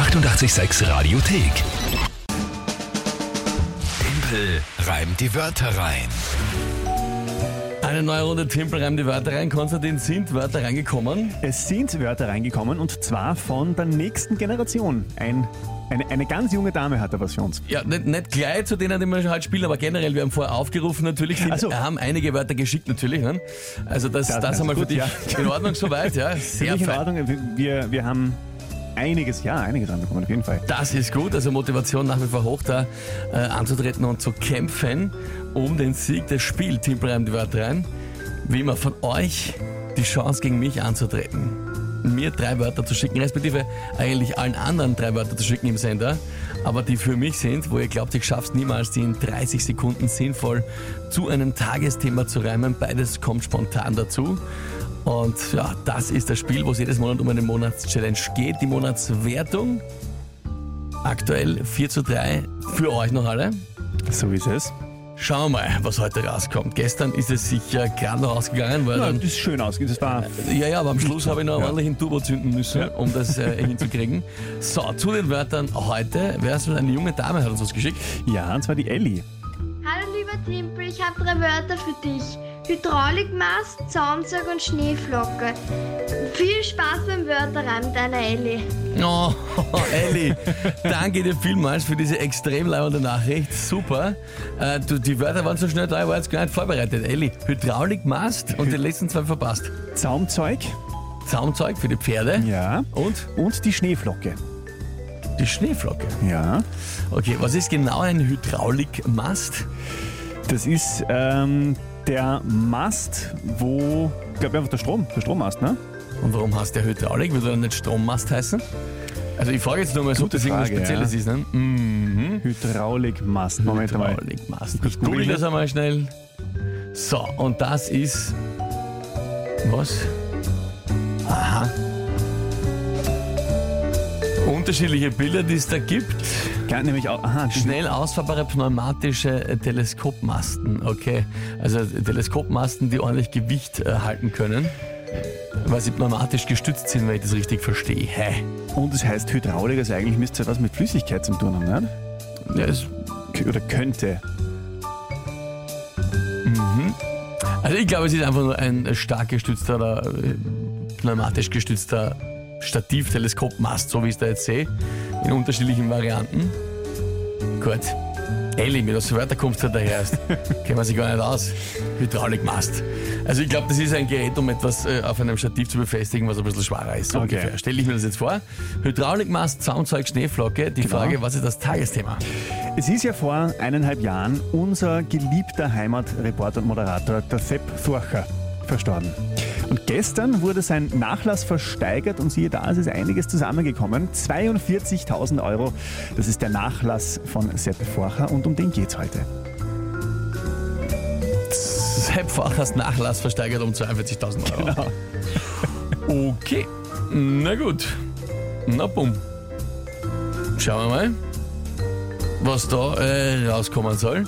886 Radiothek. Tempel reimt die Wörter rein. Eine neue Runde Tempel reimt die Wörter rein. Konstantin, sind Wörter reingekommen? Es sind Wörter reingekommen und zwar von der nächsten Generation. Ein, eine, eine ganz junge Dame hat da was für uns. Ja, nicht, nicht gleich zu denen, die wir halt spielen, aber generell, wir haben vorher aufgerufen natürlich, sind, Ach so. haben einige Wörter geschickt natürlich. Ne? Also das, das, Das- einmal für gut, dich ja. in Ordnung soweit, ja. Sehr Völlig in. Ordnung. Wir, wir haben einiges, ja, einiges reinbekommen, auf jeden Fall. Das ist gut, also Motivation nach wie vor hoch, da äh, anzutreten und zu kämpfen um den Sieg des Spiels. Team Prime die Wörter rein. Wie immer von euch die Chance gegen mich anzutreten. Mir drei Wörter zu schicken, respektive eigentlich allen anderen drei Wörter zu schicken im Sender, aber die für mich sind, wo ihr glaubt, ich schaff's niemals, die in 30 Sekunden sinnvoll zu einem Tagesthema zu reimen. Beides kommt spontan dazu. Und ja, das ist das Spiel, wo es jedes Monat um eine Monatschallenge geht. Die Monatswertung Aktuell 4 zu 3 für euch noch alle. So ist es. Schauen wir mal, was heute rauskommt. Gestern ist es sicher gerade noch ausgegangen, weil Ja, dann, das ist schön aus. Das war ja, ja, aber am Schluss habe ich noch einen Ja. ordentlichen Turbo zünden müssen, um das äh, hinzukriegen. So, zu den Wörtern heute. Wer ist denn eine junge Dame, hat uns was geschickt. ja, und zwar die Ellie. Hallo lieber Timpel, ich habe drei Wörter für dich. Hydraulikmast, Zaunzeug und Schneeflocke. Viel Spaß beim Wörterreim, deiner Elli. Oh, Elli, danke dir vielmals für diese extrem leibende Nachricht. Super. Äh, du, die Wörter waren so schnell da, ich war jetzt gar nicht vorbereitet. Elli, Hydraulikmast und die letzten zwei verpasst. Zaumzeug. Zaumzeug für die Pferde Ja. und Und die Schneeflocke. die Schneeflocke. Ja. Okay, was ist genau ein Hydraulikmast? Das ist ähm, der Mast, wo, ich glaube einfach der Strom, der Strommast, ne? Und warum heißt der Hydraulik? Würde er nicht Strommast heißen? Also ich frage jetzt nur mal, so, ob das irgendwas Spezielles ja. ist. Ne? Mhm. Hydraulikmast. Moment mal. Hydraulikmast. Ich google das einmal schnell. So, und das ist... Was? Aha. Unterschiedliche Bilder, die es da gibt. Kann nämlich auch, aha, Schnell ausfahrbare pneumatische äh, Teleskopmasten. Okay, also Teleskopmasten, die ordentlich Gewicht äh, halten können. Weil sie pneumatisch gestützt sind, wenn ich das richtig verstehe. Und es heißt Hydraulik, also eigentlich müsste es ja was mit Flüssigkeit zu tun haben, nicht? Ja, K- Oder könnte. also ich glaube, es ist einfach nur ein äh, stark gestützter oder äh, pneumatisch gestützter Stativ-Teleskopmast, so wie ich es da jetzt sehe, in unterschiedlichen Varianten. Gut. Elli, mit was Wörter kommst du daher erst? Kennen wir sich gar nicht aus. Hydraulikmast. Also ich glaube, das ist ein Gerät, um etwas äh, auf einem Stativ zu befestigen, was ein bisschen schwerer ist. So Okay. ungefähr. Stelle ich mir das jetzt vor. Hydraulikmast, Zaunzeug, Schneeflocke. Die Genau. Frage, was ist das Tagesthema? Es ist ja vor eineinhalb Jahren unser geliebter Heimatreporter und Moderator, der Sepp Furcher, verstorben. Und gestern wurde sein Nachlass versteigert und siehe da, es ist einiges zusammengekommen. 42.000 Euro, das ist der Nachlass von Sepp Furcher und um den geht's heute. Sepp Fachers Nachlass versteigert um 42.000 Euro. Genau. Okay, na gut. Na bumm. Schauen wir mal, was da äh, rauskommen soll.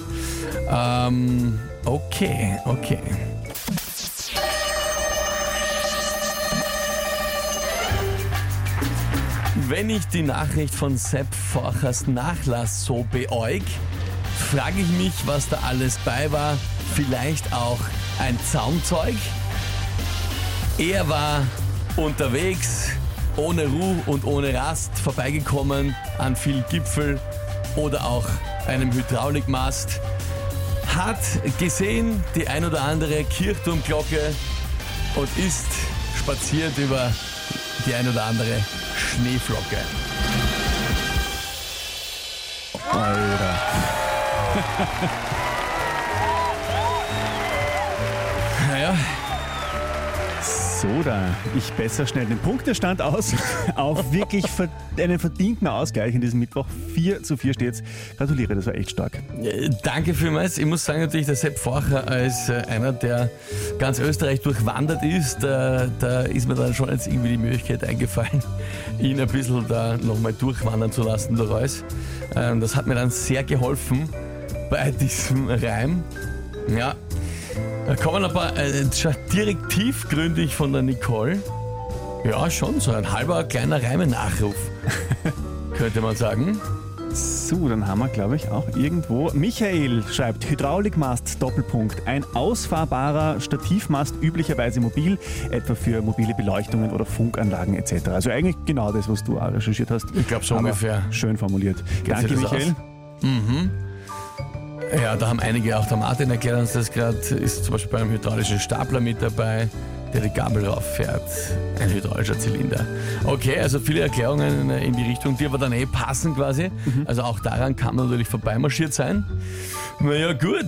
Ähm, okay, okay. Wenn ich die Nachricht von Sepp Forchers Nachlass so beäug, frage ich mich, was da alles bei war. Vielleicht auch ein Zaumzeug. Er war unterwegs, ohne Ruhe und ohne Rast, vorbeigekommen an viel Gipfel oder auch einem Hydraulikmast. Hat gesehen die ein oder andere Kirchturmglocke und ist spaziert über die ein oder andere Schneeflocke. Alter. So da, ich besser schnell den Punktestand aus auf wirklich einen verdienten Ausgleich in diesem Mittwoch. 4 zu 4 steht's. Gratuliere, das war echt stark. Äh, Danke vielmals. Ich muss sagen, natürlich, der Sepp Forcher als äh, einer, der ganz Österreich durchwandert ist, äh, da ist mir dann schon jetzt irgendwie die Möglichkeit eingefallen, ihn ein bisschen da nochmal durchwandern zu lassen durch alles. Ähm, Das hat mir dann sehr geholfen bei diesem Reim. Ja, da kommen ein paar, äh, direkt tiefgründig von der Nicole. Ja, schon so ein halber kleiner Reimenachruf. könnte man sagen. So, dann haben wir, glaube ich, auch irgendwo. Michael schreibt: Hydraulikmast Doppelpunkt. Ein ausfahrbarer Stativmast, üblicherweise mobil, etwa für mobile Beleuchtungen oder Funkanlagen etc. Also eigentlich genau das, was du auch recherchiert hast. Ich glaube so Aber ungefähr. Schön formuliert. Geht Danke, sich das Michael. Ja, da haben einige auch, der Martin erklärt uns das gerade, ist zum Beispiel beim hydraulischen Stapler mit dabei, der die Gabel rauffährt. Ein hydraulischer Zylinder. Okay, also viele Erklärungen in die Richtung, die aber dann eh passen quasi. Also auch daran kann man natürlich vorbeimarschiert sein. Naja, gut.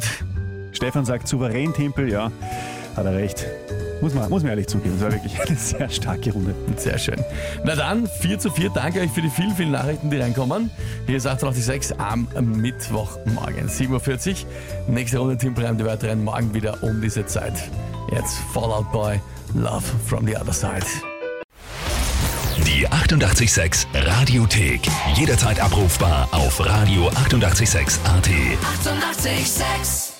Stefan sagt souverän Tempel, ja, hat er recht. Muss man, muss man ehrlich zugeben, das war wirklich eine sehr starke Runde. Sehr schön. Na dann, 4 zu 4. Danke euch für die vielen, vielen Nachrichten, die reinkommen. Hier ist 886 am Mittwochmorgen, 7.40 Uhr. Nächste Runde Team Prime, die weiteren morgen wieder um diese Zeit. Jetzt Fallout Boy, Love from the Other Side. Die 886 Radiothek. Jederzeit abrufbar auf radio886.at. 886! 886